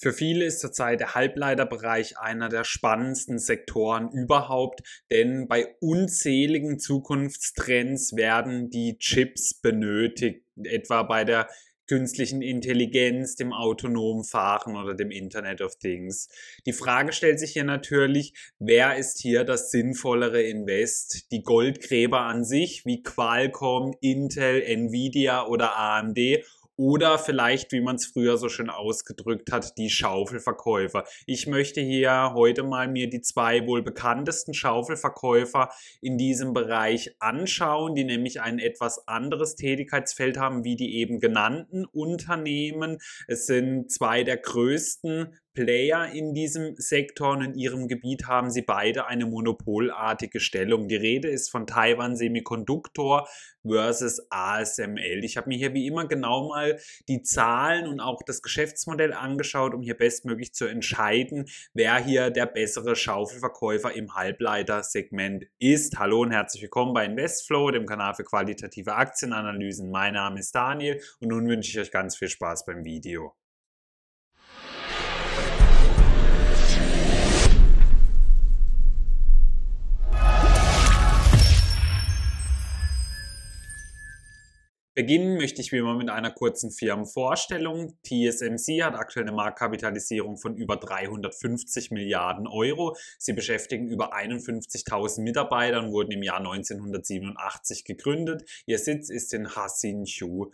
Für viele ist zurzeit der Halbleiterbereich einer der spannendsten Sektoren überhaupt, denn bei unzähligen Zukunftstrends werden die Chips benötigt, etwa bei der künstlichen Intelligenz, dem autonomen Fahren oder dem Internet of Things. Die Frage stellt sich hier natürlich, wer ist hier das sinnvollere Invest? Die Goldgräber an sich wie Qualcomm, Intel, Nvidia oder AMD oder vielleicht, wie man es früher so schön ausgedrückt hat, die Schaufelverkäufer. Ich möchte hier heute mal mir die zwei wohl bekanntesten Schaufelverkäufer in diesem Bereich anschauen, die nämlich ein etwas anderes Tätigkeitsfeld haben wie die eben genannten Unternehmen. Es sind zwei der größten Player in diesem Sektor und in ihrem Gebiet haben sie beide eine monopolartige Stellung. Die Rede ist von Taiwan Semiconductor versus ASML. Ich habe mir hier wie immer genau mal die Zahlen und auch das Geschäftsmodell angeschaut, um hier bestmöglich zu entscheiden, wer hier der bessere Schaufelverkäufer im Halbleitersegment ist. Hallo und herzlich willkommen bei Investflow, dem Kanal für qualitative Aktienanalysen. Mein Name ist Daniel und nun wünsche ich euch ganz viel Spaß beim Video. Beginnen möchte ich wie immer mit einer kurzen Firmenvorstellung. TSMC hat aktuell eine Marktkapitalisierung von über 350 Milliarden Euro. Sie beschäftigen über 51.000 Mitarbeiter und wurden im Jahr 1987 gegründet. Ihr Sitz ist in Hasinchu.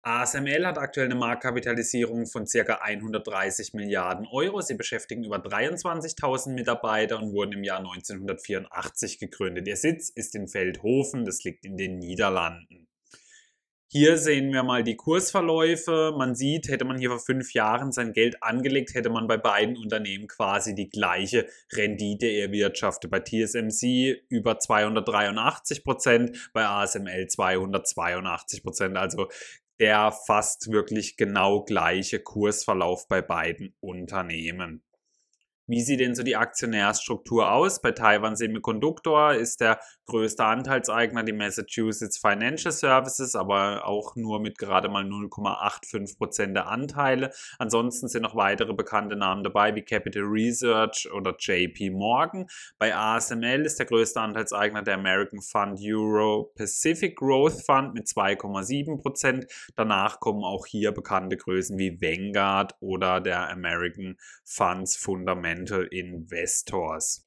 ASML hat aktuell eine Marktkapitalisierung von ca. 130 Milliarden Euro. Sie beschäftigen über 23.000 Mitarbeiter und wurden im Jahr 1984 gegründet. Ihr Sitz ist in Feldhofen, das liegt in den Niederlanden. Hier sehen wir mal die Kursverläufe. Man sieht, hätte man hier vor fünf Jahren sein Geld angelegt, hätte man bei beiden Unternehmen quasi die gleiche Rendite erwirtschaftet. Bei TSMC über 283 Prozent, bei ASML 282 Prozent. Also der fast wirklich genau gleiche Kursverlauf bei beiden Unternehmen. Wie sieht denn so die Aktionärsstruktur aus? Bei Taiwan Semiconductor ist der größte Anteilseigner die Massachusetts Financial Services, aber auch nur mit gerade mal 0,85 Prozent der Anteile. Ansonsten sind noch weitere bekannte Namen dabei wie Capital Research oder JP Morgan. Bei ASML ist der größte Anteilseigner der American Fund Euro Pacific Growth Fund mit 2,7 Prozent. Danach kommen auch hier bekannte Größen wie Vanguard oder der American Funds Fundamental kind investors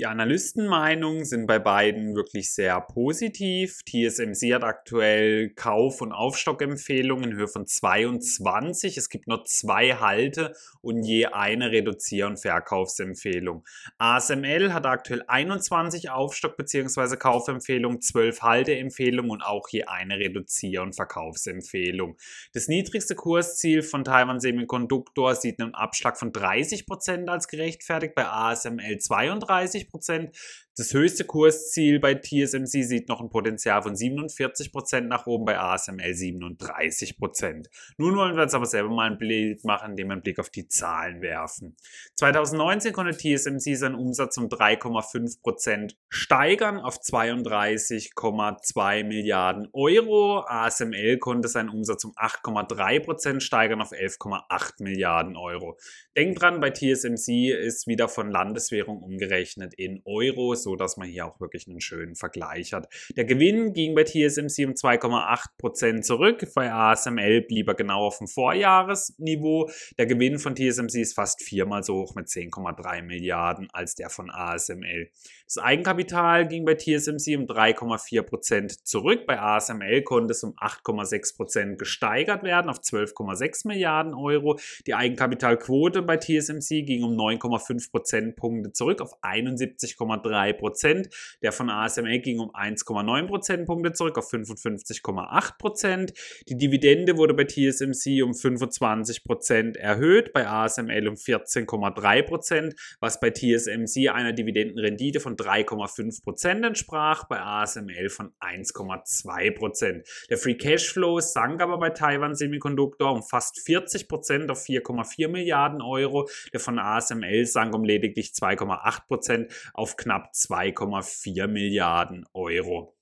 Die Analystenmeinungen sind bei beiden wirklich sehr positiv. TSMC hat aktuell Kauf- und Aufstockempfehlungen in Höhe von 22. Es gibt nur zwei Halte und je eine Reduzier- und Verkaufsempfehlung. ASML hat aktuell 21 Aufstock- bzw. Kaufempfehlungen, 12 Halteempfehlungen und auch je eine Reduzier- und Verkaufsempfehlung. Das niedrigste Kursziel von Taiwan Semiconductor sieht einen Abschlag von 30% als gerechtfertigt, bei ASML 32 Prozent. Das höchste Kursziel bei TSMC sieht noch ein Potenzial von 47% nach oben, bei ASML 37%. Nun wollen wir uns aber selber mal ein Bild machen, indem wir einen Blick auf die Zahlen werfen. 2019 konnte TSMC seinen Umsatz um 3,5% steigern auf 32,2 Milliarden Euro. ASML konnte seinen Umsatz um 8,3% steigern auf 11,8 Milliarden Euro. Denkt dran, bei TSMC ist wieder von Landeswährung umgerechnet in Euro, so dass man hier auch wirklich einen schönen Vergleich hat. Der Gewinn ging bei TSMC um 2,8% zurück, bei ASML blieb er genau auf dem Vorjahresniveau. Der Gewinn von TSMC ist fast viermal so hoch mit 10,3 Milliarden als der von ASML. Das Eigenkapital ging bei TSMC um 3,4% zurück, bei ASML konnte es um 8,6% gesteigert werden auf 12,6 Milliarden Euro. Die Eigenkapitalquote bei TSMC ging um 9,5 Prozentpunkte zurück auf 71,3 Prozent. Der von ASML ging um 1,9 Prozentpunkte zurück auf 55,8 Prozent. Die Dividende wurde bei TSMC um 25 Prozent erhöht, bei ASML um 14,3 Prozent, was bei TSMC einer Dividendenrendite von 3,5 Prozent entsprach, bei ASML von 1,2 Prozent. Der Free Cashflow sank aber bei Taiwan Semiconductor um fast 40 Prozent auf 4,4 Milliarden Euro. Der von ASML sank um lediglich 2,8 Prozent auf knapp 2,4 Milliarden Euro.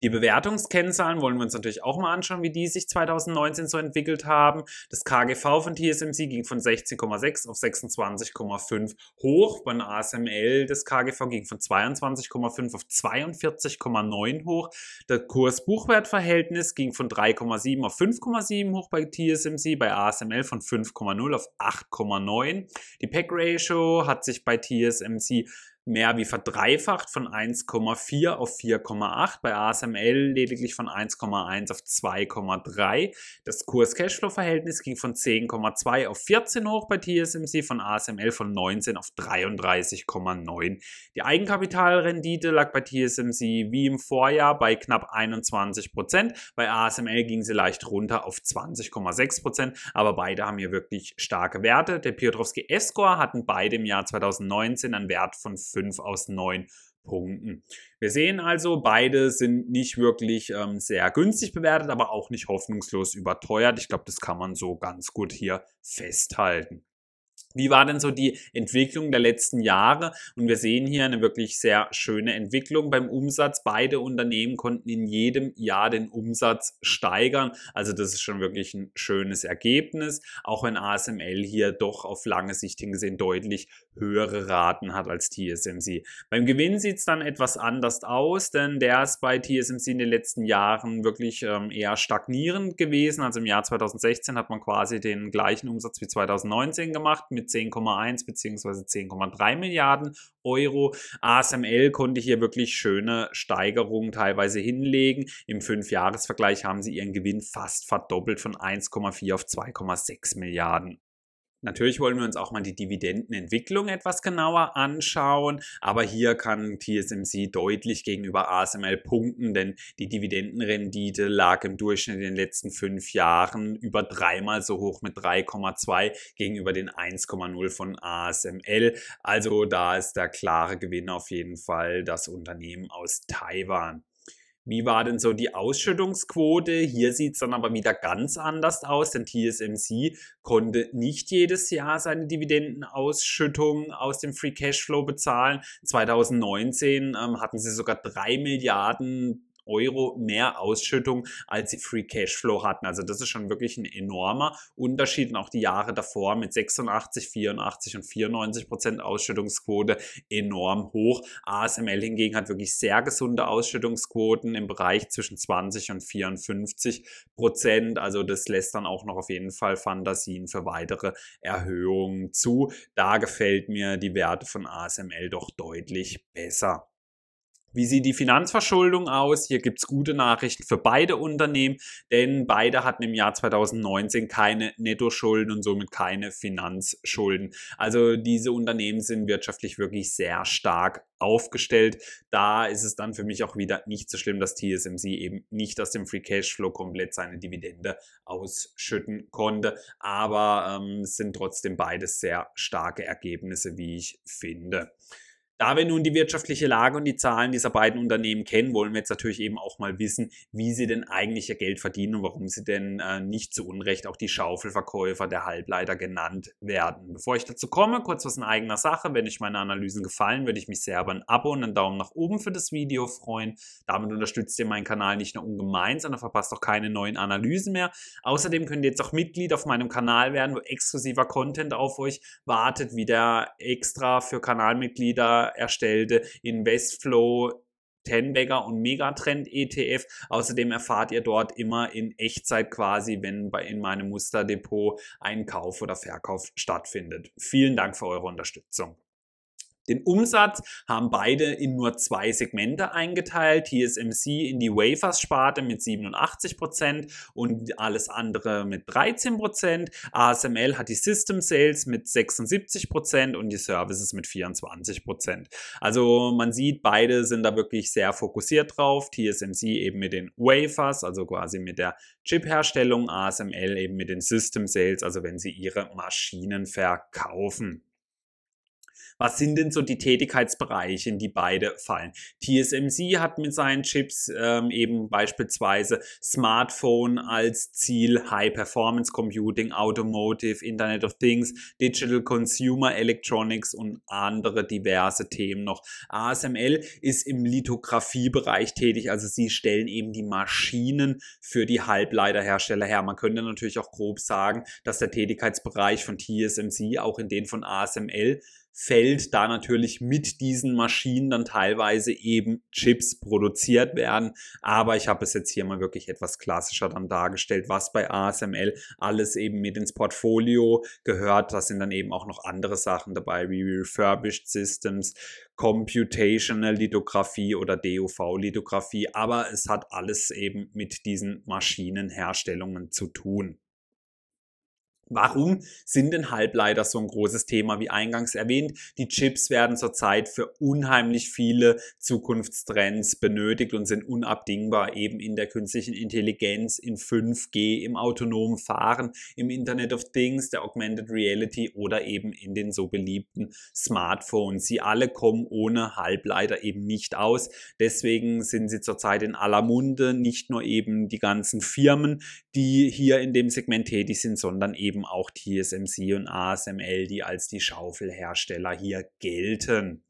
Die Bewertungskennzahlen wollen wir uns natürlich auch mal anschauen, wie die sich 2019 so entwickelt haben. Das KGV von TSMC ging von 16,6 auf 26,5 hoch. Beim ASML das KGV ging von 22,5 auf 42,9 hoch. Das Kurs-Buchwert-Verhältnis ging von 3,7 auf 5,7 hoch bei TSMC, bei ASML von 5,0 auf 8,9. Die PEC-Ratio hat sich bei TSMC mehr wie verdreifacht von 1,4 auf 4,8, bei ASML lediglich von 1,1 auf 2,3. Das Kurs-Cashflow-Verhältnis ging von 10,2 auf 14 hoch bei TSMC, von ASML von 19 auf 33,9. Die Eigenkapitalrendite lag bei TSMC wie im Vorjahr bei knapp 21 Prozent. Bei ASML ging sie leicht runter auf 20,6 Prozent, aber beide haben hier wirklich starke Werte. Der Piotrowski S-Score hatten beide im Jahr 2019 einen Wert von 5 aus 9 Punkten. Wir sehen also, beide sind nicht wirklich ähm, sehr günstig bewertet, aber auch nicht hoffnungslos überteuert. Ich glaube, das kann man so ganz gut hier festhalten. Wie war denn so die Entwicklung der letzten Jahre? Und wir sehen hier eine wirklich sehr schöne Entwicklung beim Umsatz. Beide Unternehmen konnten in jedem Jahr den Umsatz steigern. Also das ist schon wirklich ein schönes Ergebnis, auch wenn ASML hier doch auf lange Sicht hingesehen deutlich höhere Raten hat als TSMC. Beim Gewinn sieht es dann etwas anders aus, denn der ist bei TSMC in den letzten Jahren wirklich ähm, eher stagnierend gewesen. Also im Jahr 2016 hat man quasi den gleichen Umsatz wie 2019 gemacht mit 10,1 bzw. 10,3 Milliarden Euro. ASML konnte hier wirklich schöne Steigerungen teilweise hinlegen. Im Fünfjahresvergleich haben sie ihren Gewinn fast verdoppelt von 1,4 auf 2,6 Milliarden Natürlich wollen wir uns auch mal die Dividendenentwicklung etwas genauer anschauen, aber hier kann TSMC deutlich gegenüber ASML punkten, denn die Dividendenrendite lag im Durchschnitt in den letzten fünf Jahren über dreimal so hoch mit 3,2 gegenüber den 1,0 von ASML. Also da ist der klare Gewinn auf jeden Fall das Unternehmen aus Taiwan. Wie war denn so die Ausschüttungsquote? Hier sieht es dann aber wieder ganz anders aus, denn TSMC konnte nicht jedes Jahr seine Dividendenausschüttung aus dem Free Cashflow bezahlen. 2019 ähm, hatten sie sogar drei Milliarden Euro mehr Ausschüttung, als sie Free Cashflow hatten. Also das ist schon wirklich ein enormer Unterschied. Und auch die Jahre davor mit 86, 84 und 94 Prozent Ausschüttungsquote enorm hoch. ASML hingegen hat wirklich sehr gesunde Ausschüttungsquoten im Bereich zwischen 20 und 54 Prozent. Also das lässt dann auch noch auf jeden Fall Fantasien für weitere Erhöhungen zu. Da gefällt mir die Werte von ASML doch deutlich besser. Wie sieht die Finanzverschuldung aus? Hier gibt es gute Nachrichten für beide Unternehmen, denn beide hatten im Jahr 2019 keine Nettoschulden und somit keine Finanzschulden. Also diese Unternehmen sind wirtschaftlich wirklich sehr stark aufgestellt. Da ist es dann für mich auch wieder nicht so schlimm, dass TSMC eben nicht aus dem Free Cashflow komplett seine Dividende ausschütten konnte. Aber ähm, es sind trotzdem beides sehr starke Ergebnisse, wie ich finde. Da wir nun die wirtschaftliche Lage und die Zahlen dieser beiden Unternehmen kennen, wollen wir jetzt natürlich eben auch mal wissen, wie sie denn eigentlich ihr Geld verdienen und warum sie denn äh, nicht zu Unrecht auch die Schaufelverkäufer der Halbleiter genannt werden. Bevor ich dazu komme, kurz was in eigener Sache. Wenn euch meine Analysen gefallen, würde ich mich sehr über ein Abo und einen Daumen nach oben für das Video freuen. Damit unterstützt ihr meinen Kanal nicht nur ungemein, sondern verpasst auch keine neuen Analysen mehr. Außerdem könnt ihr jetzt auch Mitglied auf meinem Kanal werden, wo exklusiver Content auf euch wartet, wie der extra für Kanalmitglieder erstellte Investflow Tenbagger und Megatrend ETF. Außerdem erfahrt ihr dort immer in Echtzeit quasi, wenn bei in meinem Musterdepot ein Kauf oder Verkauf stattfindet. Vielen Dank für eure Unterstützung. Den Umsatz haben beide in nur zwei Segmente eingeteilt. TSMC in die Wafers-Sparte mit 87% und alles andere mit 13%. ASML hat die System Sales mit 76% und die Services mit 24%. Also man sieht, beide sind da wirklich sehr fokussiert drauf. TSMC eben mit den Wafers, also quasi mit der Chip-Herstellung, ASML eben mit den System Sales, also wenn sie ihre Maschinen verkaufen. Was sind denn so die Tätigkeitsbereiche, in die beide fallen? TSMC hat mit seinen Chips ähm, eben beispielsweise Smartphone als Ziel, High Performance Computing, Automotive, Internet of Things, Digital Consumer Electronics und andere diverse Themen noch. ASML ist im Lithografiebereich tätig, also sie stellen eben die Maschinen für die Halbleiterhersteller her. Man könnte natürlich auch grob sagen, dass der Tätigkeitsbereich von TSMC auch in den von ASML fällt, da natürlich mit diesen Maschinen dann teilweise eben Chips produziert werden. Aber ich habe es jetzt hier mal wirklich etwas klassischer dann dargestellt, was bei ASML alles eben mit ins Portfolio gehört. Da sind dann eben auch noch andere Sachen dabei, wie Refurbished Systems, Computational Lithografie oder DUV-Lithografie. Aber es hat alles eben mit diesen Maschinenherstellungen zu tun. Warum sind denn Halbleiter so ein großes Thema wie eingangs erwähnt? Die Chips werden zurzeit für unheimlich viele Zukunftstrends benötigt und sind unabdingbar eben in der künstlichen Intelligenz, in 5G, im autonomen Fahren, im Internet of Things, der Augmented Reality oder eben in den so beliebten Smartphones. Sie alle kommen ohne Halbleiter eben nicht aus. Deswegen sind sie zurzeit in aller Munde, nicht nur eben die ganzen Firmen, die hier in dem Segment tätig sind, sondern eben eben auch TSMC und ASML, die als die Schaufelhersteller hier gelten.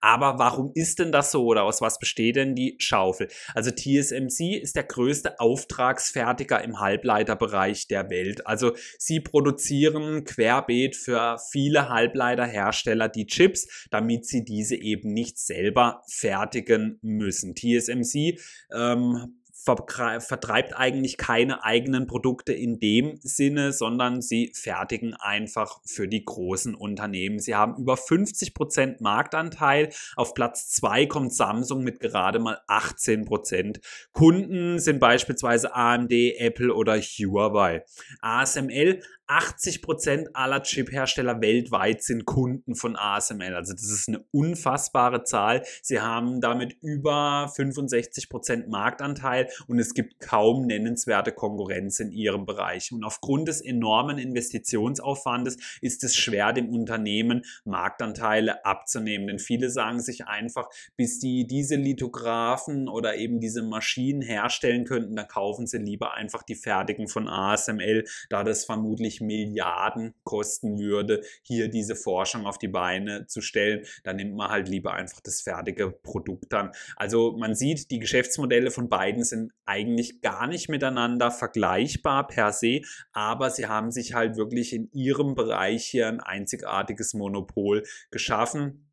Aber warum ist denn das so oder aus was besteht denn die Schaufel? Also TSMC ist der größte Auftragsfertiger im Halbleiterbereich der Welt. Also sie produzieren querbeet für viele Halbleiterhersteller die Chips, damit sie diese eben nicht selber fertigen müssen. TSMC ähm, vertreibt eigentlich keine eigenen Produkte in dem Sinne, sondern sie fertigen einfach für die großen Unternehmen. Sie haben über 50 Prozent Marktanteil. Auf Platz 2 kommt Samsung mit gerade mal 18%. Prozent. Kunden sind beispielsweise AMD, Apple oder Huawei. ASML 80% aller Chip-Hersteller weltweit sind Kunden von ASML. Also das ist eine unfassbare Zahl. Sie haben damit über 65% Marktanteil und es gibt kaum nennenswerte Konkurrenz in ihrem Bereich. Und aufgrund des enormen Investitionsaufwandes ist es schwer, dem Unternehmen Marktanteile abzunehmen. Denn viele sagen sich einfach, bis die diese Lithographen oder eben diese Maschinen herstellen könnten, dann kaufen sie lieber einfach die fertigen von ASML, da das vermutlich Milliarden kosten würde, hier diese Forschung auf die Beine zu stellen, dann nimmt man halt lieber einfach das fertige Produkt an. Also man sieht, die Geschäftsmodelle von beiden sind eigentlich gar nicht miteinander vergleichbar per se, aber sie haben sich halt wirklich in ihrem Bereich hier ein einzigartiges Monopol geschaffen.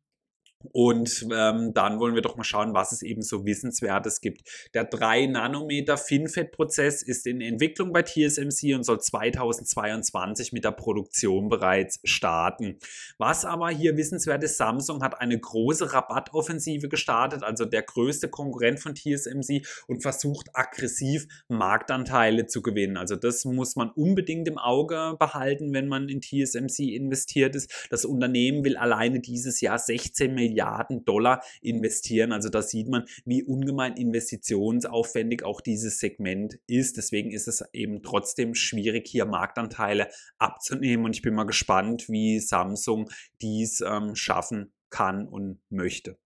Und ähm, dann wollen wir doch mal schauen, was es eben so Wissenswertes gibt. Der 3-Nanometer FinFET-Prozess ist in Entwicklung bei TSMC und soll 2022 mit der Produktion bereits starten. Was aber hier wissenswert ist, Samsung hat eine große Rabattoffensive gestartet, also der größte Konkurrent von TSMC und versucht aggressiv Marktanteile zu gewinnen. Also das muss man unbedingt im Auge behalten, wenn man in TSMC investiert ist. Das Unternehmen will alleine dieses Jahr 16 Millionen Milliarden Dollar investieren. Also da sieht man, wie ungemein investitionsaufwendig auch dieses Segment ist. Deswegen ist es eben trotzdem schwierig, hier Marktanteile abzunehmen. Und ich bin mal gespannt, wie Samsung dies ähm, schaffen kann und möchte.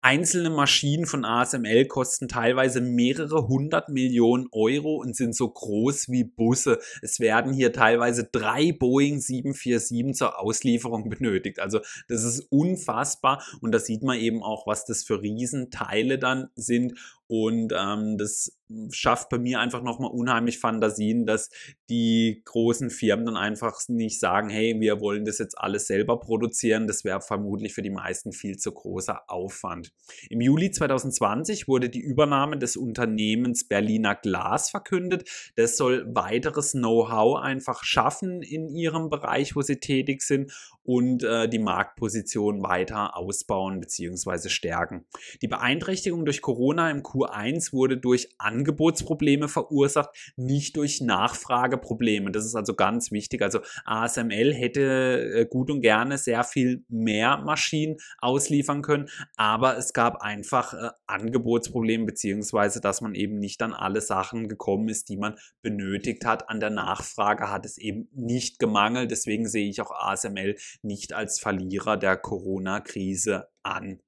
Einzelne Maschinen von ASML kosten teilweise mehrere hundert Millionen Euro und sind so groß wie Busse. Es werden hier teilweise drei Boeing 747 zur Auslieferung benötigt. Also das ist unfassbar und da sieht man eben auch, was das für Riesenteile dann sind. Und ähm, das schafft bei mir einfach nochmal unheimlich Fantasien, dass die großen Firmen dann einfach nicht sagen, hey, wir wollen das jetzt alles selber produzieren. Das wäre vermutlich für die meisten viel zu großer Aufwand. Im Juli 2020 wurde die Übernahme des Unternehmens Berliner Glas verkündet. Das soll weiteres Know-how einfach schaffen in ihrem Bereich, wo sie tätig sind und äh, die Marktposition weiter ausbauen bzw. stärken. Die Beeinträchtigung durch Corona im Q1 wurde durch Angebotsprobleme verursacht, nicht durch Nachfrageprobleme. Das ist also ganz wichtig. Also ASML hätte äh, gut und gerne sehr viel mehr Maschinen ausliefern können, aber es gab einfach äh, Angebotsprobleme beziehungsweise, dass man eben nicht an alle Sachen gekommen ist, die man benötigt hat. An der Nachfrage hat es eben nicht gemangelt. Deswegen sehe ich auch ASML nicht als Verlierer der Corona-Krise an.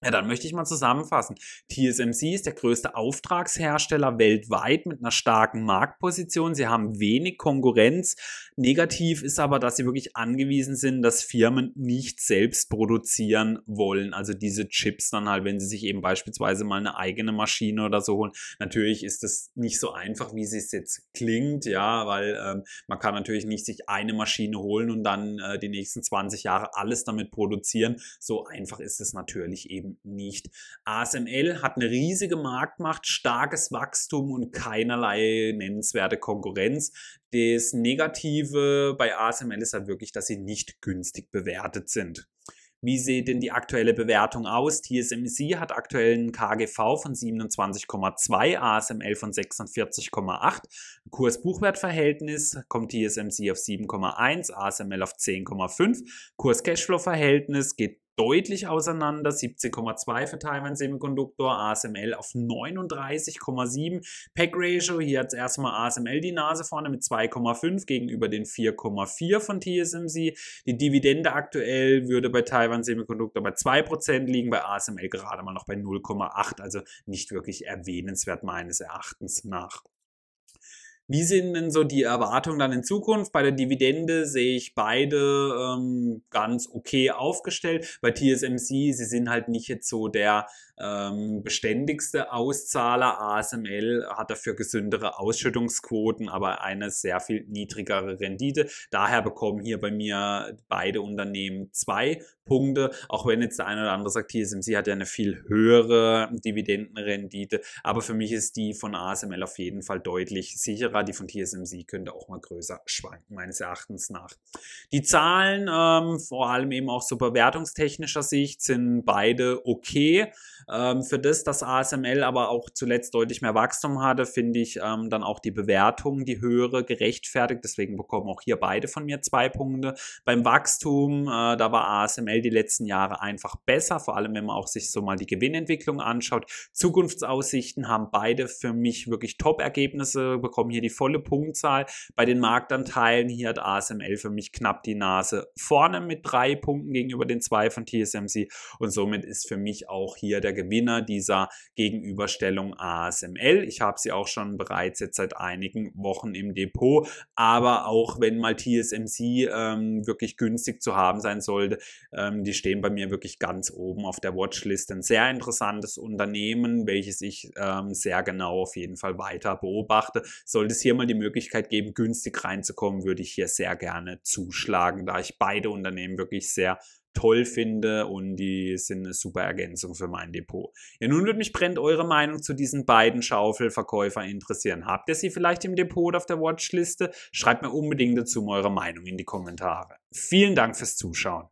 Ja, dann möchte ich mal zusammenfassen. TSMC ist der größte Auftragshersteller weltweit mit einer starken Marktposition. Sie haben wenig Konkurrenz. Negativ ist aber, dass sie wirklich angewiesen sind, dass Firmen nicht selbst produzieren wollen. Also diese Chips dann halt, wenn sie sich eben beispielsweise mal eine eigene Maschine oder so holen. Natürlich ist das nicht so einfach, wie es jetzt klingt, ja, weil ähm, man kann natürlich nicht sich eine Maschine holen und dann äh, die nächsten 20 Jahre alles damit produzieren. So einfach ist es natürlich eben eben nicht. ASML hat eine riesige Marktmacht, starkes Wachstum und keinerlei nennenswerte Konkurrenz. Das Negative bei ASML ist halt wirklich, dass sie nicht günstig bewertet sind. Wie sieht denn die aktuelle Bewertung aus? TSMC hat aktuell einen KGV von 27,2, ASML von 46,8. Kurs-Buchwert-Verhältnis kommt TSMC auf 7,1, ASML auf 10,5. Kurs-Cashflow-Verhältnis geht deutlich auseinander. 17,2 für Taiwan Semiconductor, ASML auf 39,7. Pack Ratio, hier hat erstmal ASML die Nase vorne mit 2,5 gegenüber den 4,4 von TSMC. Die Dividende aktuell würde bei Taiwan Semiconductor bei 2% liegen, bei ASML gerade mal noch bei 0,8, also nicht wirklich erwähnenswert meines Erachtens nach. Wie sind denn so die Erwartungen dann in Zukunft? Bei der Dividende sehe ich beide ähm, ganz okay aufgestellt. Bei TSMC, sie sind halt nicht jetzt so der ähm, beständigste Auszahler. ASML hat dafür gesündere Ausschüttungsquoten, aber eine sehr viel niedrigere Rendite. Daher bekommen hier bei mir beide Unternehmen zwei Punkte, auch wenn jetzt der eine oder andere sagt, TSMC hat ja eine viel höhere Dividendenrendite, aber für mich ist die von ASML auf jeden Fall deutlich sicherer. Die von TSMC könnte auch mal größer schwanken, meines Erachtens nach. Die Zahlen, ähm, vor allem eben auch so bewertungstechnischer Sicht, sind beide okay. Ähm, für das, dass ASML aber auch zuletzt deutlich mehr Wachstum hatte, finde ich ähm, dann auch die Bewertung, die höhere, gerechtfertigt. Deswegen bekommen auch hier beide von mir zwei Punkte. Beim Wachstum, äh, da war ASML die letzten Jahre einfach besser, vor allem wenn man auch sich so mal die Gewinnentwicklung anschaut. Zukunftsaussichten haben beide für mich wirklich Top-Ergebnisse, bekommen hier die volle Punktzahl. Bei den Marktanteilen hier hat ASML für mich knapp die Nase vorne mit drei Punkten gegenüber den zwei von TSMC und somit ist für mich auch hier der Gewinner dieser Gegenüberstellung ASML. Ich habe sie auch schon bereits jetzt seit einigen Wochen im Depot, aber auch wenn mal TSMC ähm, wirklich günstig zu haben sein sollte, ähm, die stehen bei mir wirklich ganz oben auf der Watchlist. Ein sehr interessantes Unternehmen, welches ich ähm, sehr genau auf jeden Fall weiter beobachte. Sollte es hier mal die Möglichkeit geben, günstig reinzukommen, würde ich hier sehr gerne zuschlagen, da ich beide Unternehmen wirklich sehr toll finde und die sind eine super Ergänzung für mein Depot. Ja, nun würde mich brennt eure Meinung zu diesen beiden Schaufelverkäufern interessieren. Habt ihr sie vielleicht im Depot oder auf der Watchliste? Schreibt mir unbedingt dazu eure Meinung in die Kommentare. Vielen Dank fürs Zuschauen.